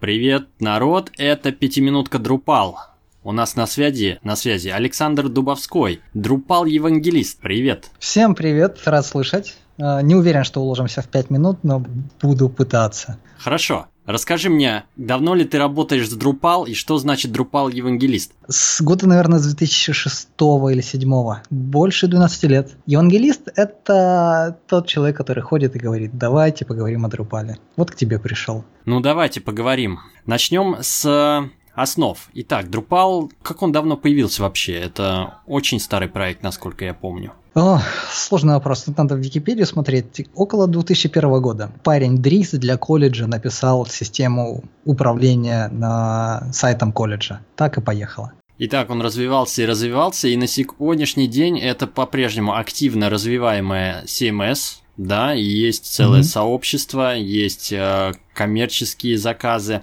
Привет, народ, это пятиминутка Друпал. У нас на связи, на связи Александр Дубовской, Друпал Евангелист. Привет. Всем привет, рад слышать. А, не уверен, что уложимся в пять минут, но буду пытаться. Хорошо. Расскажи мне, давно ли ты работаешь с Drupal и что значит Drupal Евангелист? С года, наверное, с 2006 или 2007. Больше 12 лет. Евангелист – это тот человек, который ходит и говорит, давайте поговорим о Drupal. Вот к тебе пришел. Ну, давайте поговорим. Начнем с основ. Итак, Drupal, как он давно появился вообще? Это очень старый проект, насколько я помню. О, сложный вопрос. Тут надо в Википедию смотреть. Около 2001 года парень Дрис для колледжа написал систему управления на сайтом колледжа. Так и поехало. Итак, он развивался и развивался, и на сегодняшний день это по-прежнему активно развиваемая CMS, да, и есть целое mm-hmm. сообщество, есть э, коммерческие заказы.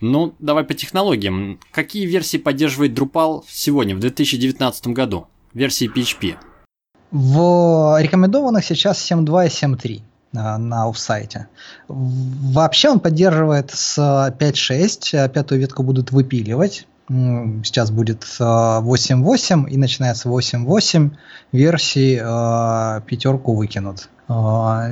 Ну, давай по технологиям. Какие версии поддерживает Drupal сегодня, в 2019 году? Версии PHP. В рекомендованных сейчас 7.2 и 7.3 на, на офсайте. Вообще он поддерживает с 5.6, пятую ветку будут выпиливать. Сейчас будет 8.8 и начинается 8.8 версии пятерку выкинут.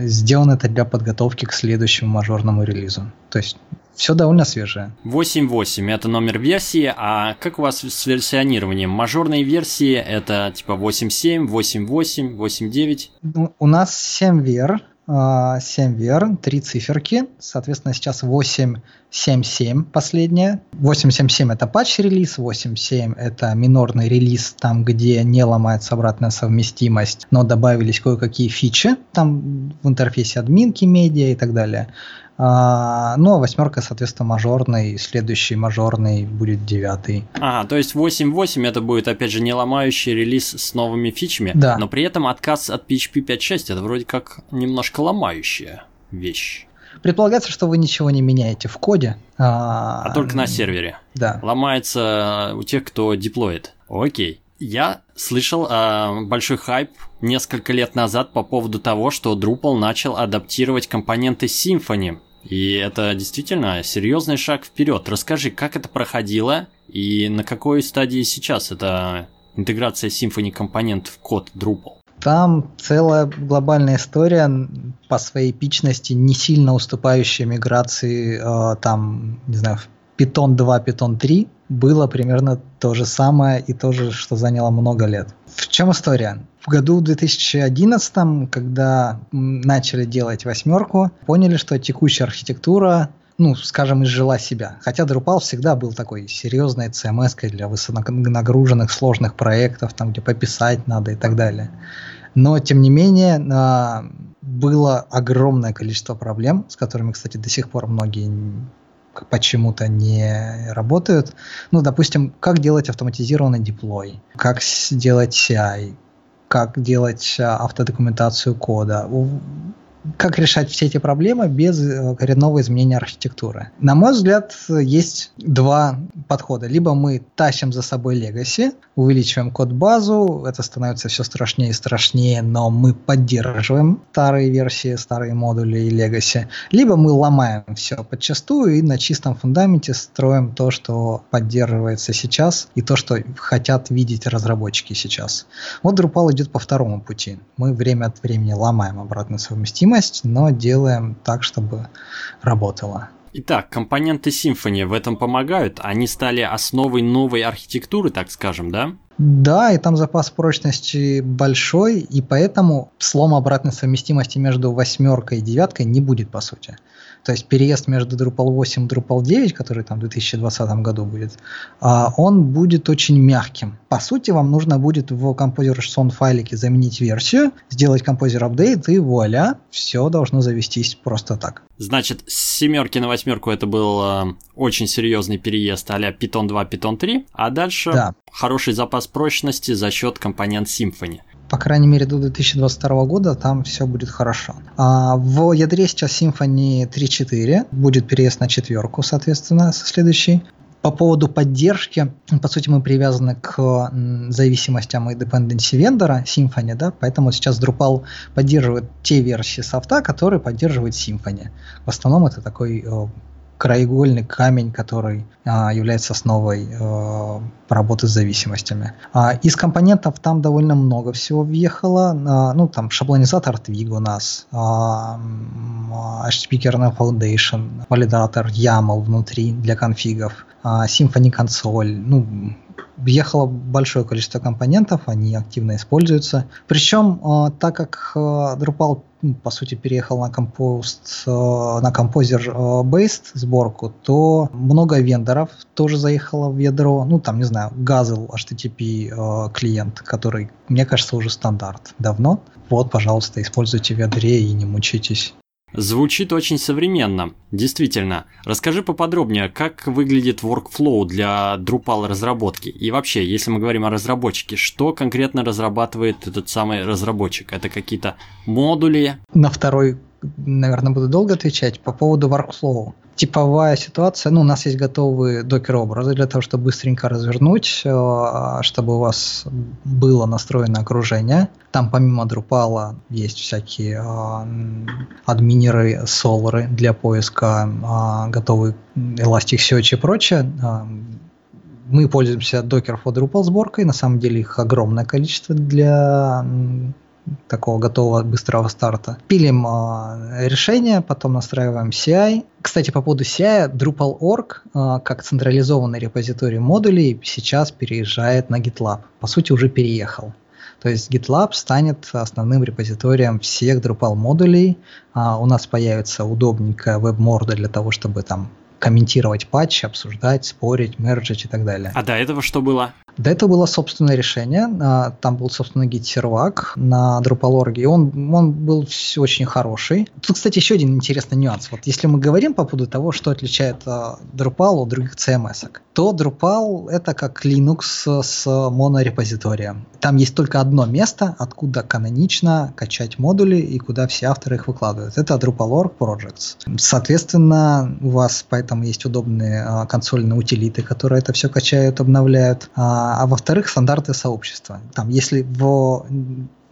Сделано это для подготовки к следующему мажорному релизу. То есть все довольно свежее. 8.8 это номер версии, а как у вас с версионированием? Мажорные версии это типа 8.7, 8.8, 8.9? У нас 7 вер, 7 вер, 3 циферки, соответственно, сейчас 8.7.7 последняя. 8.7.7 это патч-релиз, 8.7 это минорный релиз, там, где не ломается обратная совместимость, но добавились кое-какие фичи, там в интерфейсе админки, медиа и так далее. А, ну, а восьмерка, соответственно, мажорный, следующий мажорный будет девятый. Ага, то есть 8.8 это будет, опять же, не ломающий релиз с новыми фичами, да. но при этом отказ от PHP 5.6 это вроде как немножко ломающая вещь. Предполагается, что вы ничего не меняете в коде. А, а только на сервере. Да. Ломается у тех, кто деплоит. Окей. Я слышал э, большой хайп несколько лет назад по поводу того, что Drupal начал адаптировать компоненты Symfony. И это действительно серьезный шаг вперед. Расскажи, как это проходило и на какой стадии сейчас эта интеграция Symfony компонент в код Drupal? Там целая глобальная история по своей эпичности, не сильно уступающая миграции, э, там, не знаю, Python 2, Python 3 было примерно то же самое и то же, что заняло много лет. В чем история? В году 2011, когда начали делать восьмерку, поняли, что текущая архитектура ну, скажем, изжила себя. Хотя Drupal всегда был такой серьезной CMS для высоконагруженных сложных проектов, там, где пописать надо и так далее. Но, тем не менее, а, было огромное количество проблем, с которыми, кстати, до сих пор многие почему-то не работают. Ну, допустим, как делать автоматизированный деплой, как сделать CI, как делать а, автодокументацию кода как решать все эти проблемы без э, коренного изменения архитектуры. На мой взгляд, есть два подхода. Либо мы тащим за собой legacy, увеличиваем код-базу, это становится все страшнее и страшнее, но мы поддерживаем старые версии, старые модули и legacy. Либо мы ломаем все подчастую и на чистом фундаменте строим то, что поддерживается сейчас и то, что хотят видеть разработчики сейчас. Вот Drupal идет по второму пути. Мы время от времени ломаем обратную совместимость, совместимость, но делаем так, чтобы работало. Итак, компоненты Symfony в этом помогают? Они стали основой новой архитектуры, так скажем, да? Да, и там запас прочности большой, и поэтому слом обратной совместимости между восьмеркой и девяткой не будет, по сути. То есть переезд между Drupal 8 и Drupal 9, который там в 2020 году будет, а, он будет очень мягким. По сути, вам нужно будет в Composer.json файлике заменить версию, сделать Composer Update, и вуаля, все должно завестись просто так. Значит, с семерки на восьмерку это был э, очень серьезный переезд а Python 2, Python 3, а дальше да. хороший запас прочности за счет компонент Symfony по крайней мере, до 2022 года там все будет хорошо. А в ядре сейчас Symfony 3.4, будет переезд на четверку, соответственно, со следующей. По поводу поддержки, по сути, мы привязаны к зависимостям и dependency вендора Symfony, да, поэтому сейчас Drupal поддерживает те версии софта, которые поддерживает Symfony. В основном это такой краеугольный камень, который а, является основой а, работы с зависимостями. А, из компонентов там довольно много всего въехало. А, ну, там шаблонизатор Twig у нас, а, HTTP Kernel Foundation, валидатор YAML внутри для конфигов, а, Symfony консоль, ну, въехало большое количество компонентов, они активно используются. Причем, а, так как а, Drupal по сути переехал на Compost, на Composer Based сборку, то много вендоров тоже заехало в ядро. Ну, там, не знаю, Gazelle HTTP клиент, который, мне кажется, уже стандарт давно. Вот, пожалуйста, используйте в ядре и не мучитесь. Звучит очень современно. Действительно. Расскажи поподробнее, как выглядит workflow для Drupal разработки. И вообще, если мы говорим о разработчике, что конкретно разрабатывает этот самый разработчик? Это какие-то модули? На второй, наверное, буду долго отвечать. По поводу workflow типовая ситуация. Ну, у нас есть готовые докер-образы для того, чтобы быстренько развернуть, э, чтобы у вас было настроено окружение. Там помимо Drupal есть всякие э, админеры, солары для поиска, э, готовые Elasticsearch и прочее. Мы пользуемся Docker for Drupal сборкой. На самом деле их огромное количество для такого готового быстрого старта. Пилим э, решение, потом настраиваем CI. Кстати, по поводу CI, Drupal.org, э, как централизованный репозиторий модулей, сейчас переезжает на GitLab. По сути, уже переехал. То есть GitLab станет основным репозиторием всех Drupal модулей. А у нас появится удобненькая веб-морда для того, чтобы там комментировать патчи, обсуждать, спорить, мерджить и так далее. А до этого что было? До этого было собственное решение. А, там был, собственно, гид-сервак на Drupal.org, и он, он был очень хороший. Тут, кстати, еще один интересный нюанс. Вот если мы говорим по поводу того, что отличает а, Drupal от других CMS, то Drupal это как Linux с монорепозиторием. Там есть только одно место, откуда канонично качать модули и куда все авторы их выкладывают. Это Drupal.org Projects. Соответственно, у вас поэтому есть удобные а, консольные утилиты, которые это все качают, обновляют. А, во-вторых, стандарты сообщества. Там, если в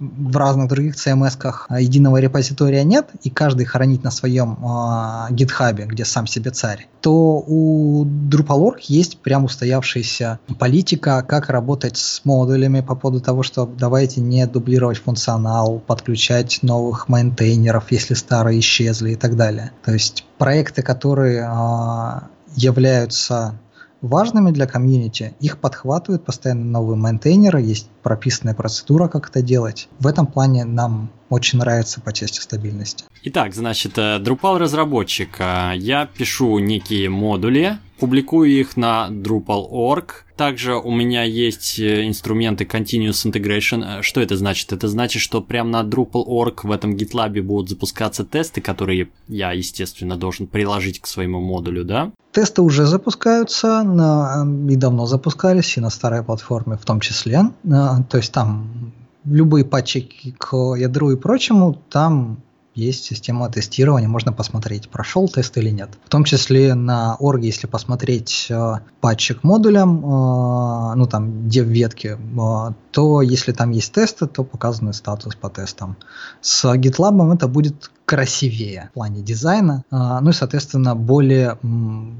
в разных других CMS-ках а, единого репозитория нет, и каждый хранит на своем э, гитхабе, где сам себе царь, то у Drupal.org есть прям устоявшаяся политика, как работать с модулями по поводу того, что давайте не дублировать функционал, подключать новых мейнтейнеров, если старые исчезли и так далее. То есть проекты, которые э, являются важными для комьюнити, их подхватывают постоянно новые мейнтейнеры, есть прописанная процедура, как это делать. В этом плане нам очень нравится по части стабильности. Итак, значит, э, Drupal разработчик. Э, я пишу некие модули, публикую их на Drupal.org. Также у меня есть э, инструменты Continuous Integration. Что это значит? Это значит, что прямо на Drupal.org в этом GitLab будут запускаться тесты, которые я, естественно, должен приложить к своему модулю, да? Тесты уже запускаются на, и давно запускались, и на старой платформе в том числе. То есть там любые патчи к ядру и прочему, там есть система тестирования, можно посмотреть, прошел тест или нет. В том числе на орге, если посмотреть э, патчи к модулям, э, ну там, где в ветке, э, то если там есть тесты, то показаны статус по тестам. С GitLab это будет красивее в плане дизайна, э, ну и, соответственно, более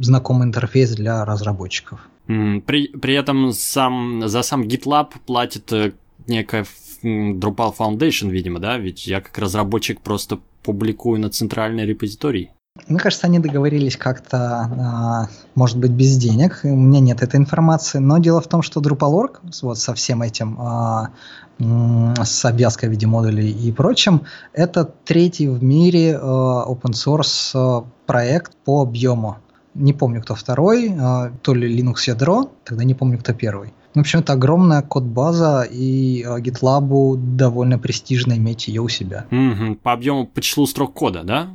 знакомый интерфейс для разработчиков. При, при этом сам, за сам GitLab платит э, некая Drupal Foundation, видимо, да? Ведь я как разработчик просто публикую на центральной репозитории. Мне кажется, они договорились как-то, а, может быть, без денег. У меня нет этой информации. Но дело в том, что Drupal.org вот со всем этим, а, с обвязкой в виде модулей и прочим, это третий в мире а, open source проект по объему. Не помню, кто второй, то ли Linux ядро, тогда не помню, кто первый. В общем, это огромная код-база, и э, GitLab довольно престижно иметь ее у себя. Угу. По объему, по числу строк кода, да?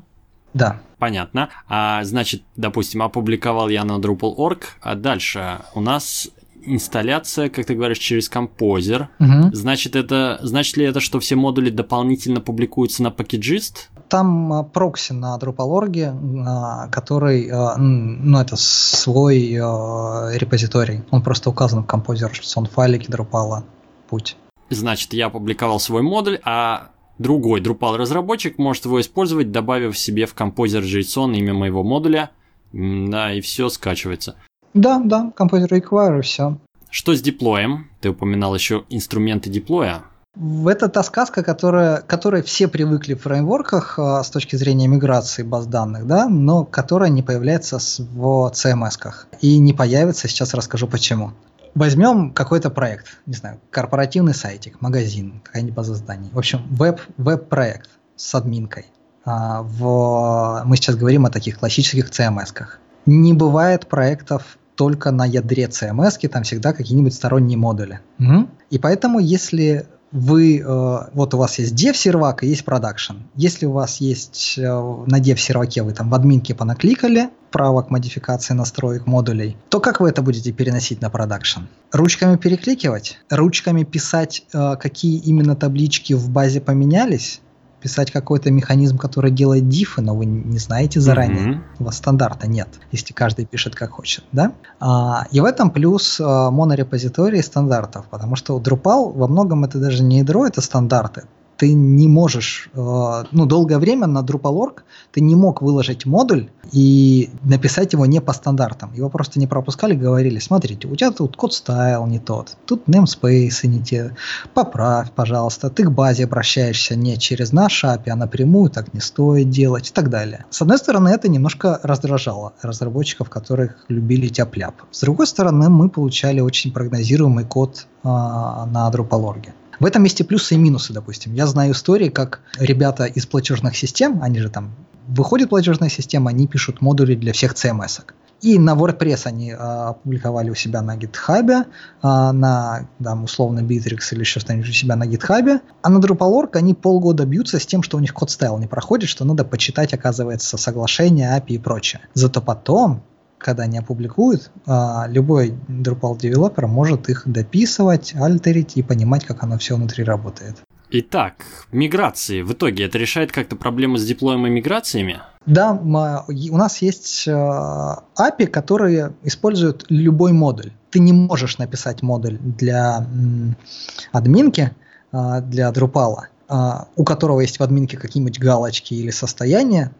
Да. Понятно. А, значит, допустим, опубликовал я на Drupal.org, а дальше у нас инсталляция, как ты говоришь, через композер. Угу. Значит, это, значит ли это, что все модули дополнительно публикуются на Packageist? Там а, прокси на Drupal.org, а, который, а, ну, это свой репозиторий. Он просто указан в композер, что он файлики Drupal путь. Значит, я опубликовал свой модуль, а другой Drupal разработчик может его использовать, добавив себе в композер JSON имя моего модуля, Да, и все скачивается. Да, да, Composer Require и все. Что с деплоем? Ты упоминал еще инструменты деплоя. Это та сказка, которая, которой все привыкли в фреймворках а, с точки зрения миграции баз данных, да, но которая не появляется в CMS-ках. И не появится, сейчас расскажу почему. Возьмем какой-то проект, не знаю, корпоративный сайтик, магазин, какая-нибудь база зданий. В общем, веб, веб-проект с админкой. А, в, мы сейчас говорим о таких классических CMS-ках. Не бывает проектов только на ядре CMS, там всегда какие-нибудь сторонние модули. И поэтому, если вы, э, вот у вас есть dev сервак и есть продакшн. Если у вас есть э, на dev серваке вы там в админке понакликали право к модификации настроек модулей, то как вы это будете переносить на продакшн? Ручками перекликивать? Ручками писать, э, какие именно таблички в базе поменялись? Писать какой-то механизм, который делает дифы, но вы не знаете заранее. Mm-hmm. У вас стандарта нет, если каждый пишет как хочет, да? А, и в этом плюс а, монорепозитории стандартов, потому что Drupal во многом это даже не ядро, это стандарты ты не можешь, э, ну, долгое время на Drupal.org ты не мог выложить модуль и написать его не по стандартам. Его просто не пропускали, говорили, смотрите, у тебя тут код стайл не тот, тут namespace не те, поправь, пожалуйста, ты к базе обращаешься не через наш API, а напрямую, так не стоит делать и так далее. С одной стороны, это немножко раздражало разработчиков, которых любили тяп-ляп. С другой стороны, мы получали очень прогнозируемый код э, на Drupal.org. В этом месте плюсы и минусы, допустим. Я знаю истории, как ребята из платежных систем, они же там выходит платежная система, они пишут модули для всех CMS. -ок. И на WordPress они а, опубликовали у себя на GitHub, а, на там, условно Bittrex или еще что-нибудь у себя на GitHub. А на Drupal.org они полгода бьются с тем, что у них код стайл не проходит, что надо почитать, оказывается, соглашение, API и прочее. Зато потом когда они опубликуют, а, любой Drupal девелопер может их дописывать, альтерить и понимать, как оно все внутри работает. Итак, миграции. В итоге это решает как-то проблемы с диплоем и миграциями? Да, у нас есть а, API, которые используют любой модуль. Ты не можешь написать модуль для админки, а, для Drupal, у которого есть в админке какие-нибудь галочки или состояния,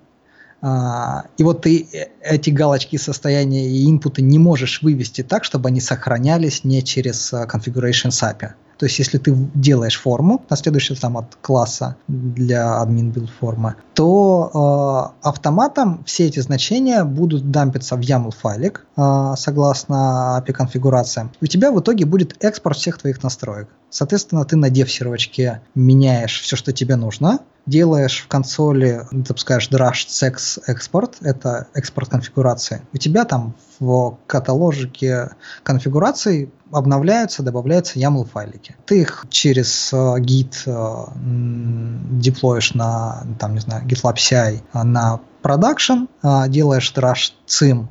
и вот ты э, эти галочки состояния и инпуты не можешь вывести так, чтобы они сохранялись не через э, Configuration SAPI. То есть, если ты делаешь форму, наследующую там от класса для admin build формы, то э, автоматом все эти значения будут дампиться в YAML файлик э, согласно API конфигурациям. У тебя в итоге будет экспорт всех твоих настроек. Соответственно, ты на dev сервачке меняешь все, что тебе нужно, делаешь в консоли, запускаешь Drush Sex Export, это экспорт конфигурации. У тебя там в каталожике конфигураций обновляются, добавляются YAML файлики. Ты их через uh, Git uh, деплоишь на, там, не знаю, GitLab CI на production, делаешь drush sim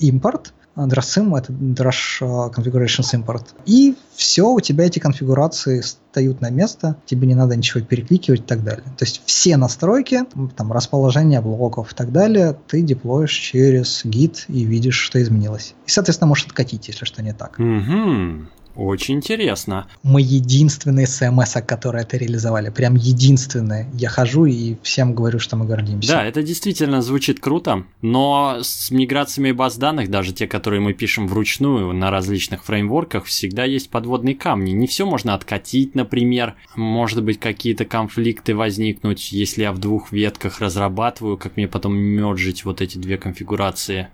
import, DRASIM, это Drush Configurations Import. И все, у тебя эти конфигурации встают на место, тебе не надо ничего перекликивать и так далее. То есть все настройки, там расположение блоков и так далее, ты деплоишь через Git и видишь, что изменилось. И, соответственно, можешь откатить, если что не так. Угу. Очень интересно. Мы единственные CMS, которые это реализовали. Прям единственные. Я хожу и всем говорю, что мы гордимся. Да, это действительно звучит круто, но с миграциями баз данных, даже те, которые мы пишем вручную на различных фреймворках, всегда есть подводные камни. Не все можно откатить, например. Может быть, какие-то конфликты возникнуть, если я в двух ветках разрабатываю, как мне потом мерджить вот эти две конфигурации.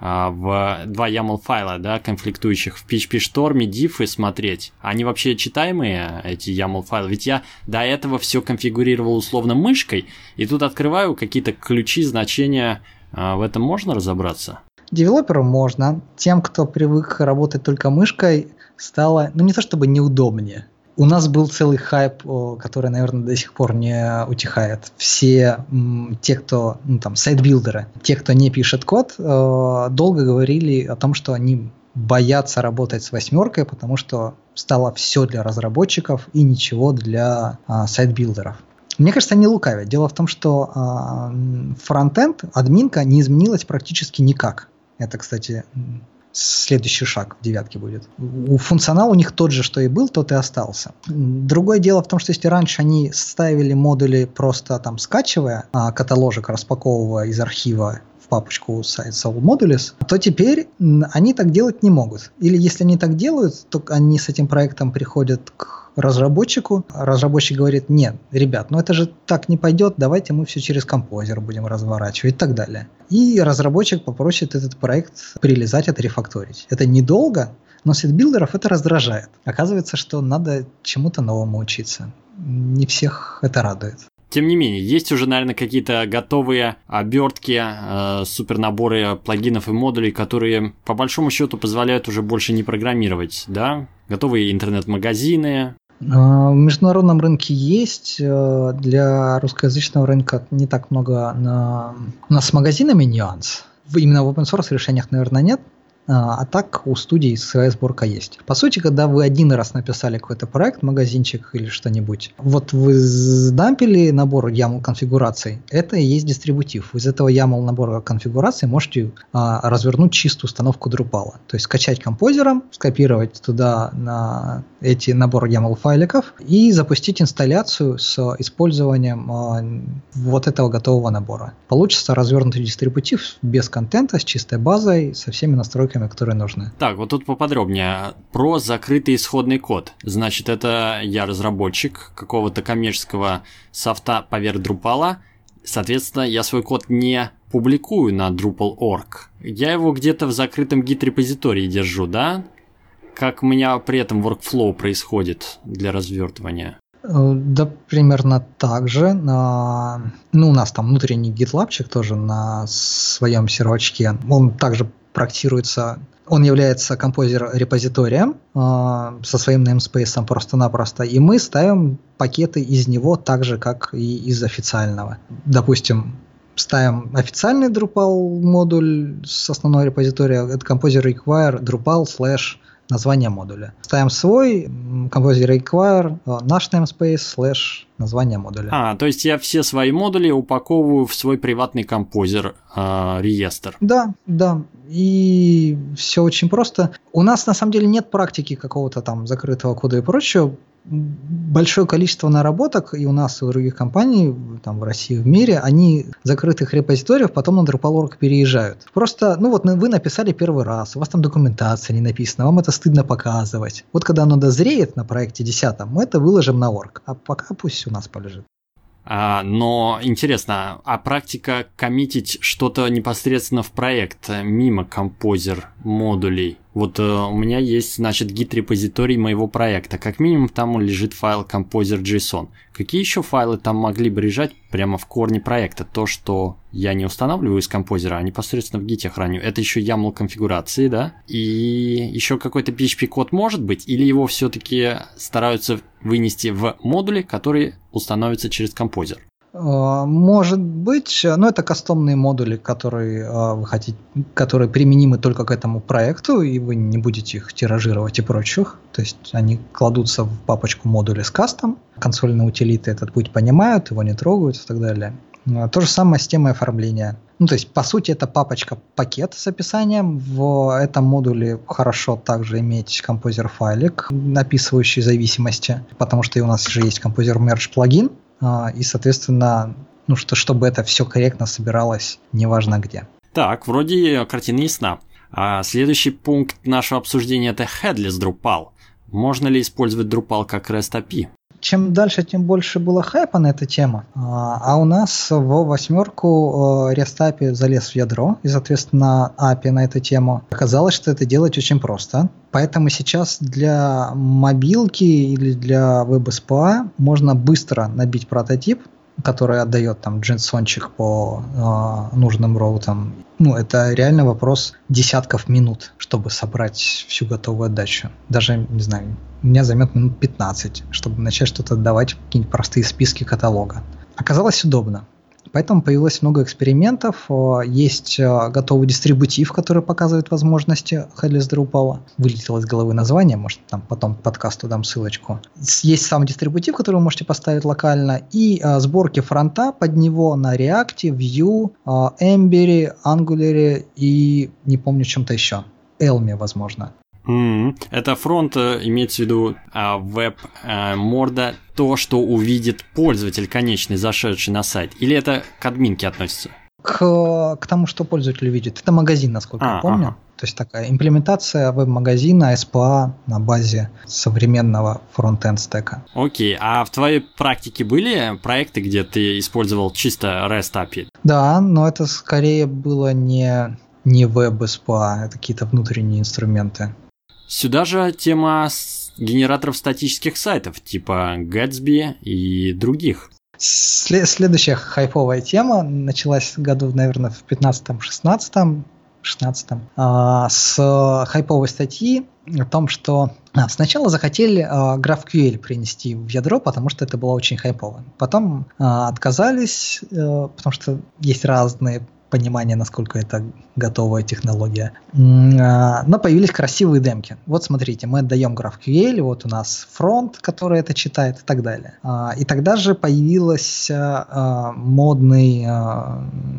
А, в два YAML файла, да, конфликтующих в PHP Storm, diffы смотреть. Они вообще читаемые, эти YAML файлы? Ведь я до этого все конфигурировал условно мышкой, и тут открываю какие-то ключи, значения. А, в этом можно разобраться? Девелоперу можно. Тем, кто привык работать только мышкой, стало, ну не то чтобы неудобнее, у нас был целый хайп, который, наверное, до сих пор не утихает. Все те, кто, ну там, сайт-билдеры, те, кто не пишет код, э, долго говорили о том, что они боятся работать с восьмеркой, потому что стало все для разработчиков и ничего для а, сайт-билдеров. Мне кажется, они лукавят. Дело в том, что а, фронтенд, админка не изменилась практически никак. Это, кстати, следующий шаг в девятке будет. У функционал у них тот же, что и был, тот и остался. Другое дело в том, что если раньше они ставили модули просто там скачивая, а каталожик распаковывая из архива в папочку Soul Modules, то теперь они так делать не могут. Или если они так делают, то они с этим проектом приходят к разработчику. Разработчик говорит, нет, ребят, ну это же так не пойдет, давайте мы все через композер будем разворачивать и так далее. И разработчик попросит этот проект прилезать, отрефакторить. Это недолго, но сайт-билдеров это раздражает. Оказывается, что надо чему-то новому учиться. Не всех это радует. Тем не менее, есть уже, наверное, какие-то готовые обертки, э, супернаборы плагинов и модулей, которые по большому счету позволяют уже больше не программировать, да? Готовые интернет-магазины, а, в международном рынке есть, э, для русскоязычного рынка не так много. На... У нас с магазинами нюанс. Именно в open source решениях, наверное, нет. А, а так у студий своя сборка есть. По сути, когда вы один раз написали какой-то проект, магазинчик или что-нибудь, вот вы сдампили набор YAML конфигураций, это и есть дистрибутив. Из этого YAML набора конфигураций можете а, развернуть чистую установку Drupal. То есть скачать композером, скопировать туда на эти наборы YAML файликов и запустить инсталляцию с использованием а, вот этого готового набора. Получится развернутый дистрибутив без контента, с чистой базой, со всеми настройками настройками, которые нужны. Так, вот тут поподробнее. Про закрытый исходный код. Значит, это я разработчик какого-то коммерческого софта поверх Drupal. Соответственно, я свой код не публикую на Drupal.org. Я его где-то в закрытом гид-репозитории держу, да? Как у меня при этом workflow происходит для развертывания? Э, да, примерно так же. Ну, у нас там внутренний гитлабчик тоже на своем сервачке. Он также проектируется. Он является композер-репозиторием э, со своим namespace просто-напросто, и мы ставим пакеты из него так же, как и из официального. Допустим, ставим официальный Drupal модуль с основной репозитория, это composer require Drupal slash название модуля. Ставим свой Composer Require, э, наш namespace, слэш название модуля. А, то есть я все свои модули упаковываю в свой приватный композер э, реестр. Да, да. И все очень просто. У нас на самом деле нет практики какого-то там закрытого кода и прочего большое количество наработок и у нас, и у других компаний, там в России, в мире, они закрытых репозиториев потом на Drupal.org переезжают. Просто, ну вот вы написали первый раз, у вас там документация не написана, вам это стыдно показывать. Вот когда оно дозреет на проекте 10, мы это выложим на орг, а пока пусть у нас полежит. А, но интересно, а практика коммитить что-то непосредственно в проект мимо композер модулей? Вот э, у меня есть, значит, гид-репозиторий моего проекта. Как минимум там лежит файл composer.json. Какие еще файлы там могли бы лежать прямо в корне проекта? То, что я не устанавливаю из композера, а непосредственно в гите храню. Это еще YAML конфигурации, да? И еще какой-то PHP-код может быть? Или его все-таки стараются вынести в модули, которые установятся через композер? А, может быть, но это кастомные модули, которые а, вы хотите, которые применимы только к этому проекту, и вы не будете их тиражировать и прочих. То есть они кладутся в папочку модули с кастом, консольные утилиты этот путь понимают, его не трогают и так далее. А, то же самое с темой оформления. Ну, то есть, по сути, это папочка пакет с описанием. В этом модуле хорошо также иметь композер файлик, описывающий зависимости, потому что и у нас же есть композер merge плагин, а, и, соответственно, ну что, чтобы это все корректно собиралось, неважно где. Так, вроде картина ясна. А следующий пункт нашего обсуждения это Headless Drupal. Можно ли использовать Drupal как REST API? Чем дальше, тем больше было хайпа на эту тему. А, а у нас в восьмерку э, API залез в ядро, и, соответственно, API на эту тему. Оказалось, что это делать очень просто. Поэтому сейчас для мобилки или для веб-СПА можно быстро набить прототип, который отдает там джинсончик по э, нужным роутам. Ну, это реально вопрос десятков минут, чтобы собрать всю готовую отдачу. Даже, не знаю, меня займет минут 15, чтобы начать что-то отдавать в какие-нибудь простые списки каталога. Оказалось удобно. Поэтому появилось много экспериментов. Есть э, готовый дистрибутив, который показывает возможности Headless Drupal. Вылетело из головы название, может, там потом к подкасту дам ссылочку. Есть сам дистрибутив, который вы можете поставить локально, и а, сборки фронта под него на React, Vue, а, Ember, Angular и не помню чем-то еще. Elm, возможно. Mm-hmm. Это фронт э, имеется в виду а, веб-морда, а, то, что увидит пользователь конечный, зашедший на сайт, или это к админке относится? к, к тому, что пользователь видит. Это магазин, насколько а, я помню. Ага. То есть такая имплементация веб-магазина SPA на базе современного фронтенд-стека. Окей, а в твоей практике были проекты, где ты использовал чисто REST API? Да, но это скорее было не, не веб-SPA, это какие-то внутренние инструменты. Сюда же тема генераторов статических сайтов, типа Gatsby и других. Следующая хайповая тема началась году, наверное, в 15-16, 16 а, с хайповой статьи о том, что а, сначала захотели а, GraphQL принести в ядро, потому что это было очень хайпово. Потом отказались, э, потому что есть разные понимание, насколько это готовая технология. А, но появились красивые демки. Вот смотрите, мы отдаем GraphQL, вот у нас фронт, который это читает и так далее. А, и тогда же появился а, модный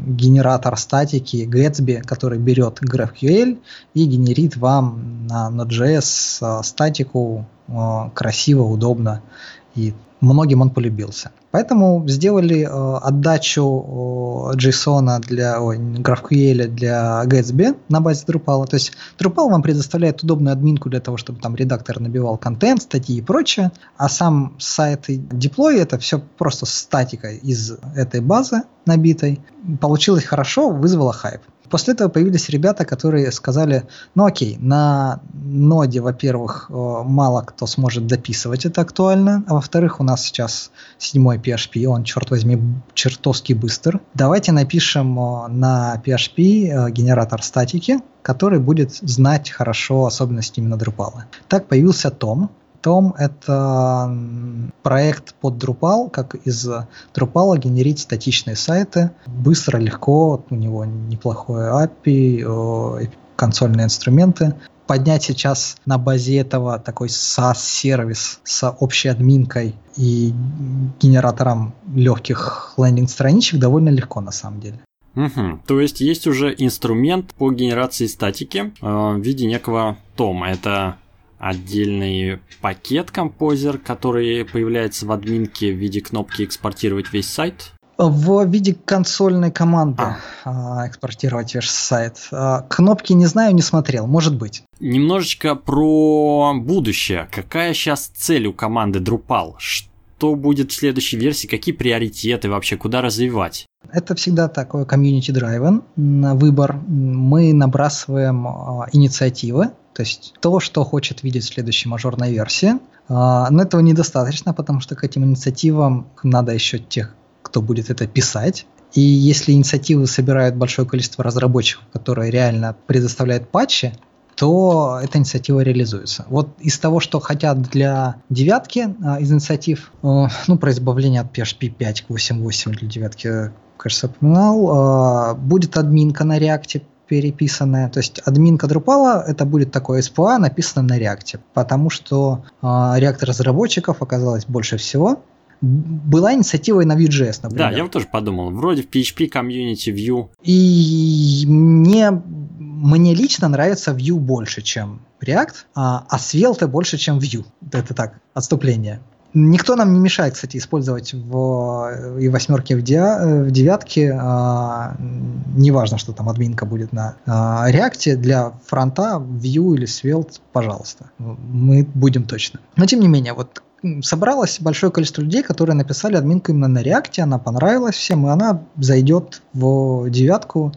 генератор статики Gatsby, который берет GraphQL и генерит вам на Node.js статику красиво, удобно и многим он полюбился. Поэтому сделали э, отдачу э, JSON для ой, GraphQL для Gatsby на базе Drupal. То есть Drupal вам предоставляет удобную админку для того, чтобы там редактор набивал контент, статьи и прочее, а сам сайт и деплой это все просто статика из этой базы набитой. Получилось хорошо, вызвало хайп. После этого появились ребята, которые сказали, ну окей, на ноде, во-первых, э, мало кто сможет дописывать, это актуально, а во-вторых, у нас сейчас седьмой PHP, он, черт возьми, чертовски быстр. Давайте напишем э, на PHP э, генератор статики, который будет знать хорошо особенности именно Drupal. Так появился Том, том это проект под Drupal, как из Drupal генерить статичные сайты. Быстро, легко, у него неплохое API, консольные инструменты. Поднять сейчас на базе этого такой SaaS-сервис с общей админкой и генератором легких лендинг-страничек довольно легко на самом деле. Угу. То есть есть уже инструмент по генерации статики э, в виде некого тома. Это отдельный пакет композер, который появляется в админке в виде кнопки экспортировать весь сайт? В виде консольной команды а. а экспортировать весь сайт. А, кнопки не знаю, не смотрел, может быть. Немножечко про будущее. Какая сейчас цель у команды Drupal? Что будет в следующей версии? Какие приоритеты вообще? Куда развивать? Это всегда такой driven выбор. Мы набрасываем а, инициативы, то есть то, что хочет видеть в следующей мажорной версии. А, но этого недостаточно, потому что к этим инициативам надо еще тех, кто будет это писать. И если инициативы собирают большое количество разработчиков, которые реально предоставляют патчи, то эта инициатива реализуется. Вот из того, что хотят для девятки, а, из инициатив, э, ну, про избавление от PHP 5 к 8.8 для девятки, кажется, упоминал, а, будет админка на реакте переписанная. То есть админка Drupal это будет такое SPA, написано на реакте, потому что э, React разработчиков оказалось больше всего. Была инициатива и на Vue.js, например. Да, я вот тоже подумал. Вроде в PHP комьюнити Vue. И мне, мне лично нравится Vue больше, чем React, а, а Svelte больше, чем Vue. Это так, отступление. Никто нам не мешает, кстати, использовать в и восьмерке, в, диа, в девятке. А, неважно, что там админка будет на а, реакте. Для фронта, Vue или Svelte, пожалуйста. Мы будем точно. Но тем не менее, вот собралось большое количество людей, которые написали админку именно на реакте, она понравилась всем, и она зайдет в девятку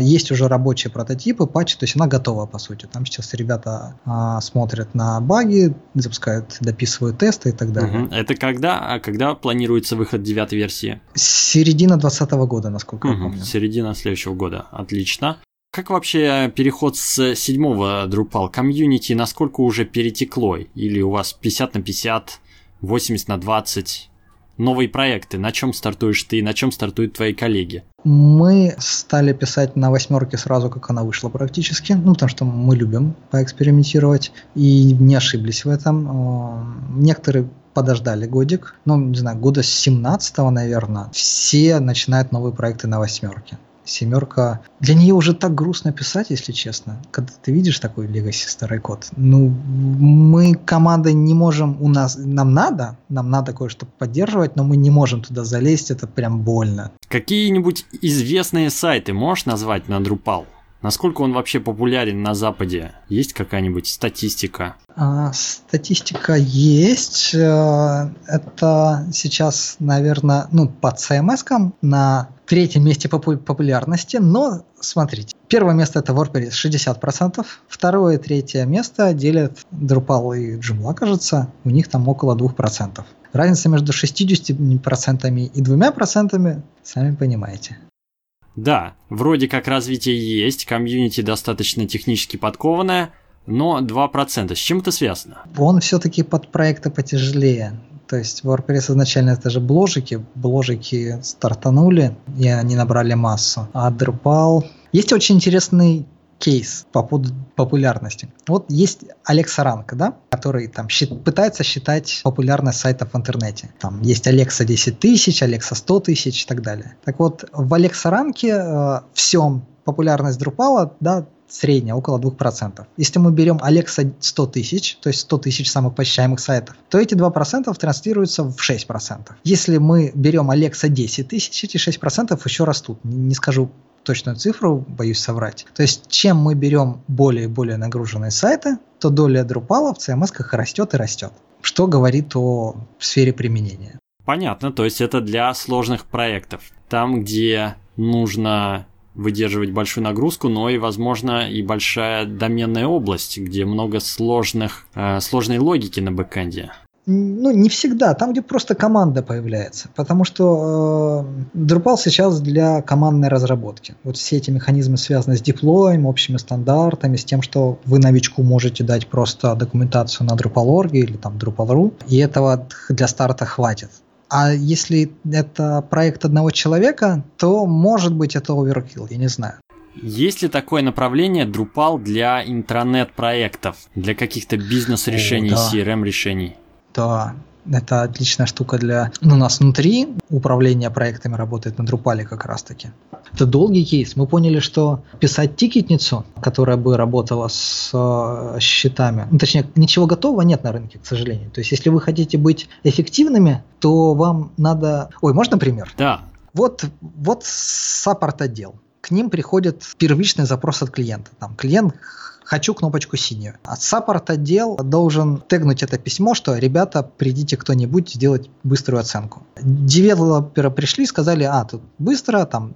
есть уже рабочие прототипы, патчи, то есть она готова по сути. Там сейчас ребята а, смотрят на баги, запускают, дописывают тесты и так далее. Угу. Это когда? А когда планируется выход девятой версии? Середина 2020 года, насколько угу. я помню. Середина следующего года. Отлично. Как вообще переход с седьмого Drupal комьюнити, насколько уже перетекло? Или у вас 50 на 50, 80 на 20? Новые проекты? На чем стартуешь ты, на чем стартуют твои коллеги? Мы стали писать на восьмерке сразу, как она вышла практически, ну, потому что мы любим поэкспериментировать и не ошиблись в этом. Э, некоторые подождали годик, ну, не знаю, года с 17 наверное, все начинают новые проекты на восьмерке. Семерка, для нее уже так грустно писать, если честно. Когда ты видишь такой Legacy старый код. Ну, мы команды не можем, у нас, нам надо, нам надо кое-что поддерживать, но мы не можем туда залезть, это прям больно. Какие-нибудь известные сайты можешь назвать на Drupal? Насколько он вообще популярен на Западе? Есть какая-нибудь статистика? А, статистика есть. Э, это сейчас, наверное, ну, по CMS на третьем месте по популярности, но смотрите. Первое место это WordPress 60%, второе и третье место делят Drupal и Joomla, кажется, у них там около 2%. Разница между 60% и 2%, сами понимаете. Да, вроде как развитие есть, комьюнити достаточно технически подкованное, но 2%. С чем это связано? Он все-таки под проекты потяжелее. То есть WordPress изначально это же бложики, бложики стартанули, и они набрали массу. А Drupal... Есть очень интересный кейс по поводу популярности. Вот есть Алекса Ранка, да, который там счит, пытается считать популярность сайтов в интернете. Там есть Алекса 10 тысяч, Алекса 100 тысяч и так далее. Так вот, в Алекса Ранке э, всем популярность Drupal, да, средняя, около 2%. Если мы берем Alexa 100 тысяч, то есть 100 тысяч самых посещаемых сайтов, то эти 2% транслируются в 6%. Если мы берем Alexa 10 тысяч, эти 6% еще растут. Не скажу точную цифру, боюсь соврать. То есть, чем мы берем более и более нагруженные сайты, то доля Drupal в CMS растет и растет. Что говорит о сфере применения. Понятно, то есть это для сложных проектов. Там, где нужно выдерживать большую нагрузку, но и, возможно, и большая доменная область, где много сложных, э, сложной логики на бэкэнде ну, не всегда, там, где просто команда появляется. Потому что э, Drupal сейчас для командной разработки. Вот все эти механизмы связаны с деплоем, общими стандартами, с тем, что вы новичку можете дать просто документацию на Drupal.org или там Drupal.ru, и этого для старта хватит. А если это проект одного человека, то может быть это оверкилл, я не знаю. Есть ли такое направление Drupal для интранет-проектов, для каких-то бизнес-решений, да. CRM-решений? Да, это отличная штука для... Ну, у нас внутри управление проектами работает на Drupal как раз-таки. Это долгий кейс. Мы поняли, что писать тикетницу, которая бы работала с э, счетами, ну, точнее, ничего готового нет на рынке, к сожалению. То есть, если вы хотите быть эффективными, то вам надо... Ой, можно пример? Да. Вот, вот саппорт отдел. К ним приходит первичный запрос от клиента. Там клиент хочу кнопочку синюю. А саппорт отдел должен тегнуть это письмо, что ребята, придите кто-нибудь сделать быструю оценку. Девелоперы пришли, сказали, а, тут быстро, там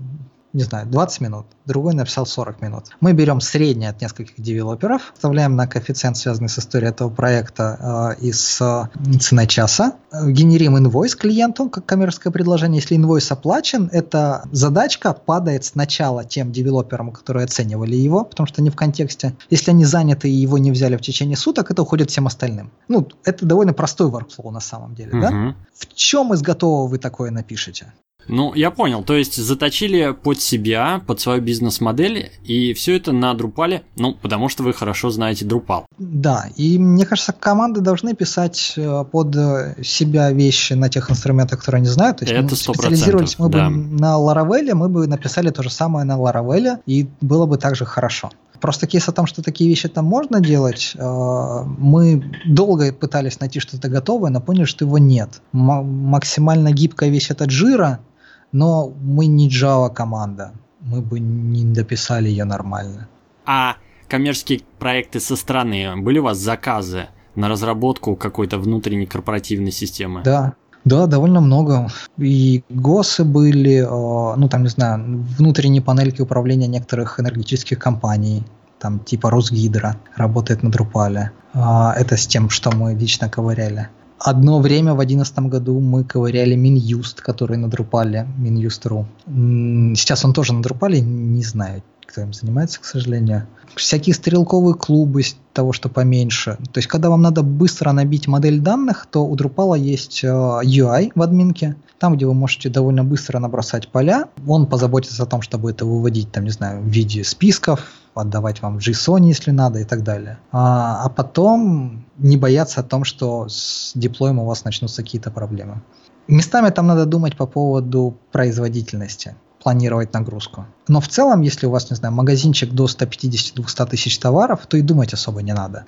не знаю, 20 минут, другой написал 40 минут. Мы берем среднее от нескольких девелоперов, вставляем на коэффициент, связанный с историей этого проекта, э, из э, цены часа, генерим инвойс клиенту, как коммерческое предложение. Если инвойс оплачен, эта задачка падает сначала тем девелоперам, которые оценивали его, потому что они в контексте. Если они заняты и его не взяли в течение суток, это уходит всем остальным. Ну, это довольно простой workflow на самом деле, угу. да? В чем из готового вы такое напишете? Ну, я понял. То есть заточили под себя, под свою бизнес-модель, и все это на Drupal, ну, потому что вы хорошо знаете Drupal. Да, и мне кажется, команды должны писать э, под себя вещи на тех инструментах, которые они знают. То есть это 100%, специализировались мы да. бы на Laravel, мы бы написали то же самое на Laravel, и было бы также хорошо. Просто кейс о том, что такие вещи там можно делать, э, мы долго пытались найти что-то готовое, но поняли, что его нет. максимально гибкая вещь это Jira, но мы не Java команда, мы бы не дописали ее нормально. А коммерческие проекты со стороны, были у вас заказы на разработку какой-то внутренней корпоративной системы? Да, да, довольно много. И ГОСы были, э, ну там, не знаю, внутренние панельки управления некоторых энергетических компаний, там типа Росгидро работает на Drupal. А, это с тем, что мы лично ковыряли. Одно время в 2011 году мы ковыряли Минюст, который на Drupal, Минюст.ру. Сейчас он тоже на Drupal, не знаю, кто им занимается, к сожалению. Всякие стрелковые клубы, того, что поменьше. То есть, когда вам надо быстро набить модель данных, то у Drupal есть э, UI в админке, там, где вы можете довольно быстро набросать поля. Он позаботится о том, чтобы это выводить, там, не знаю, в виде списков, отдавать вам JSON, если надо, и так далее. А, а потом не бояться о том, что с деплоем у вас начнутся какие-то проблемы. Местами там надо думать по поводу производительности планировать нагрузку. Но в целом, если у вас, не знаю, магазинчик до 150-200 тысяч товаров, то и думать особо не надо.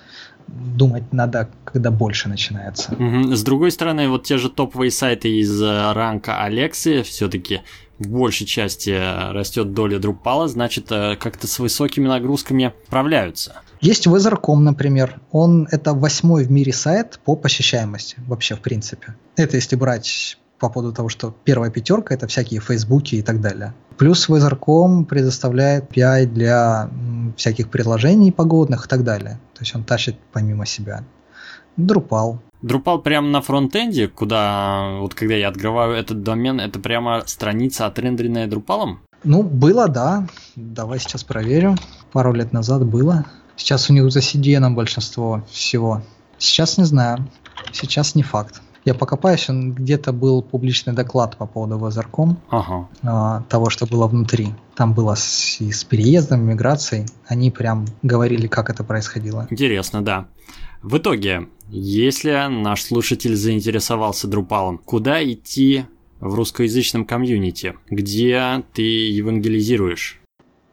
Думать надо, когда больше начинается. Угу. С другой стороны, вот те же топовые сайты из э, ранка Алексы все-таки в большей части растет доля Drupal, значит, э, как-то с высокими нагрузками справляются. Есть Weather.com, например. Он это восьмой в мире сайт по посещаемости вообще, в принципе. Это если брать по поводу того, что первая пятерка это всякие фейсбуки и так далее. Плюс Weather.com предоставляет API для всяких приложений погодных и так далее. То есть он тащит помимо себя. Drupal. Drupal прямо на фронтенде, куда вот когда я открываю этот домен, это прямо страница отрендеренная Drupal? Ну, было, да. Давай сейчас проверю. Пару лет назад было. Сейчас у них за CDN большинство всего. Сейчас не знаю. Сейчас не факт. Я покопаюсь, он где-то был публичный доклад по поводу Weather.com, ага. а, того, что было внутри. Там было с, и с переездом, миграцией. Они прям говорили, как это происходило. Интересно, да. В итоге, если наш слушатель заинтересовался Drupal, куда идти в русскоязычном комьюнити, где ты евангелизируешь?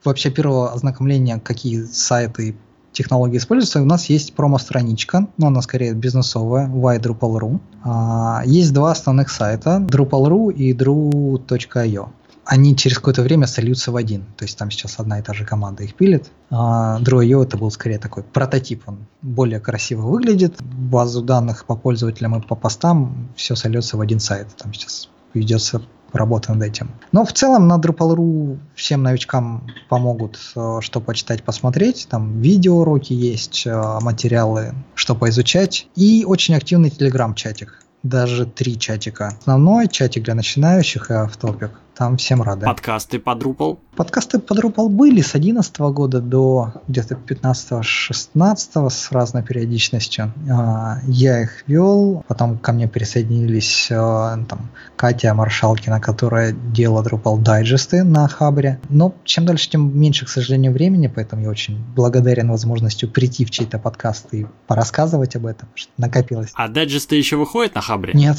Вообще первого ознакомления, какие сайты технологии используются, у нас есть промо-страничка, но она скорее бизнесовая, y А, есть два основных сайта, Drupal.ru и dru.io. Они через какое-то время сольются в один. То есть там сейчас одна и та же команда их пилит. А Dru.io это был скорее такой прототип. Он более красиво выглядит. Базу данных по пользователям и по постам все сольется в один сайт. Там сейчас ведется работа над этим. Но в целом на Drupal.ru всем новичкам помогут, э, что почитать, посмотреть. Там видеоуроки есть, э, материалы, что поизучать. И очень активный телеграм-чатик. Даже три чатика. Основной чатик для начинающих и автопик. Там всем рады. Подкасты по Drupal? Подкасты по Drupal были с 2011 года до где-то 15-16 с разной периодичностью. А, я их вел, потом ко мне присоединились а, там, Катя Маршалкина, которая делала Drupal дайджесты на Хабре. Но чем дальше, тем меньше, к сожалению, времени, поэтому я очень благодарен возможностью прийти в чей-то подкаст и порассказывать об этом, что накопилось. А дайджесты еще выходят на Хабре? Нет,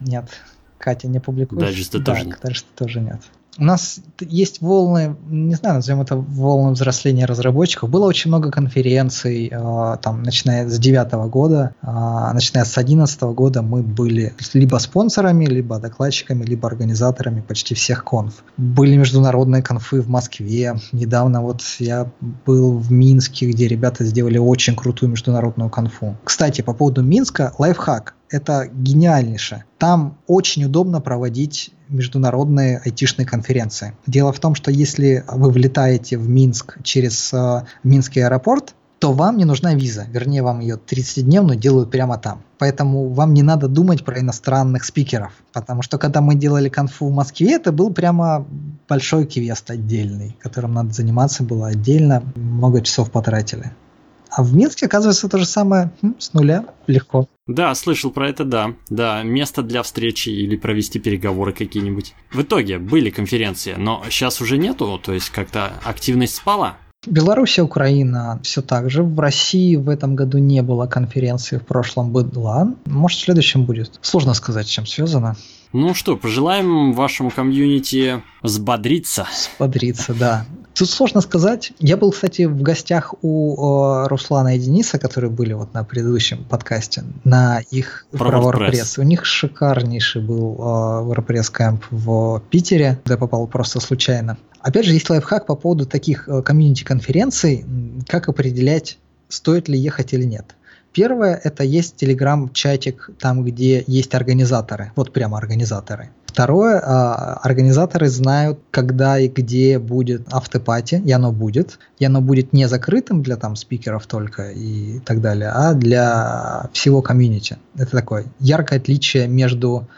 нет. Катя не публикует. Дайджесты да, тоже нет. Дайджесты тоже нет. У нас есть волны, не знаю, назовем это волны взросления разработчиков. Было очень много конференций, э, там, начиная с девятого года, э, начиная с одиннадцатого года мы были либо спонсорами, либо докладчиками, либо организаторами почти всех конф. Были международные конфы в Москве. Недавно вот я был в Минске, где ребята сделали очень крутую международную конфу. Кстати, по поводу Минска, лайфхак это гениальнейшее. Там очень удобно проводить международные айтишные конференции. Дело в том, что если вы влетаете в Минск через э, Минский аэропорт, то вам не нужна виза. Вернее, вам ее 30-дневную делают прямо там. Поэтому вам не надо думать про иностранных спикеров. Потому что когда мы делали конфу в Москве, это был прямо большой квест отдельный, которым надо заниматься было отдельно. Много часов потратили. А в Минске, оказывается, то же самое с нуля легко. Да, слышал про это, да. Да, место для встречи или провести переговоры какие-нибудь. В итоге были конференции, но сейчас уже нету, то есть как-то активность спала. Беларусь, Украина все так же. В России в этом году не было конференции, в прошлом была. Может, в следующем будет. Сложно сказать, чем связано. Ну что, пожелаем вашему комьюнити взбодриться. Взбодриться, да. Тут сложно сказать. Я был, кстати, в гостях у э, Руслана и Дениса, которые были вот на предыдущем подкасте, на их про WordPress. У них шикарнейший был э, WordPress кэмп в Питере, куда я попал просто случайно. Опять же, есть лайфхак по поводу таких э, комьюнити-конференций, как определять, стоит ли ехать или нет. Первое, это есть телеграм-чатик, там, где есть организаторы, вот прямо организаторы. Второе, а, организаторы знают, когда и где будет автопати, и оно будет. И оно будет не закрытым для там спикеров только и так далее, а для всего комьюнити. Это такое яркое отличие между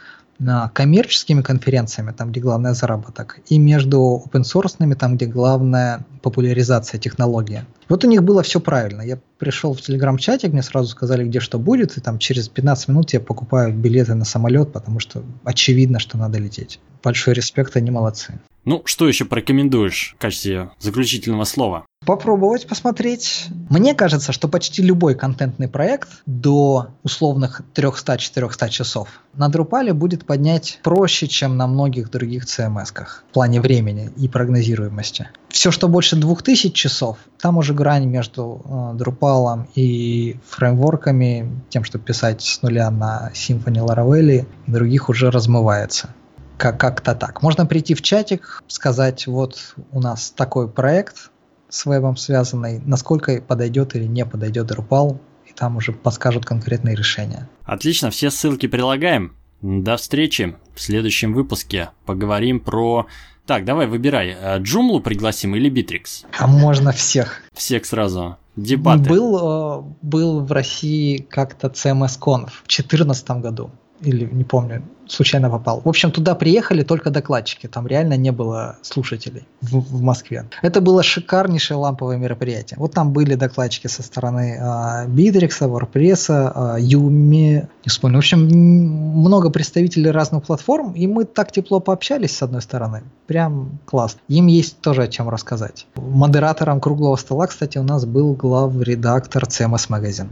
коммерческими конференциями, там, где главное заработок, и между open source, там, где главная популяризация технологии. Вот у них было все правильно. Я пришел в телеграм-чатик, мне сразу сказали, где что будет, и там через 15 минут я покупаю билеты на самолет, потому что очевидно, что надо лететь. Большой респект, они молодцы. Ну, что еще порекомендуешь в качестве заключительного слова? Попробовать посмотреть. Мне кажется, что почти любой контентный проект до условных 300-400 часов на Drupal будет поднять проще, чем на многих других CMS-ках в плане времени и прогнозируемости. Все, что больше 2000 часов, там уже грань между э, Drupal и фреймворками, тем, чтобы писать с нуля на Symfony, Laravel и других уже размывается как- как-то так. Можно прийти в чатик, сказать, вот у нас такой проект с вебом связанный, насколько подойдет или не подойдет Drupal, и там уже подскажут конкретные решения. Отлично, все ссылки прилагаем. До встречи в следующем выпуске. Поговорим про... Так, давай, выбирай. э, Джумлу пригласим или Битрикс? А можно всех. Всех сразу. Дебаты. Был, э, был в России как-то CMS Conf в 2014 году. Или не помню, случайно попал. В общем, туда приехали только докладчики. Там реально не было слушателей в, в Москве. Это было шикарнейшее ламповое мероприятие. Вот там были докладчики со стороны э, Битрикса, WordPress, э, Юми, не вспомню. В общем, много представителей разных платформ, и мы так тепло пообщались с одной стороны. Прям класс. Им есть тоже о чем рассказать. Модератором круглого стола, кстати, у нас был главредактор CMS Magazine.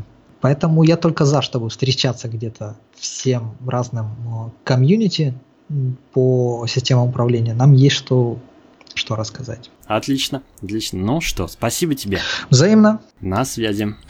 Поэтому я только за, чтобы встречаться где-то всем разным э, комьюнити по системам управления. Нам есть что, что рассказать. Отлично, отлично. Ну что, спасибо тебе. Взаимно. На связи.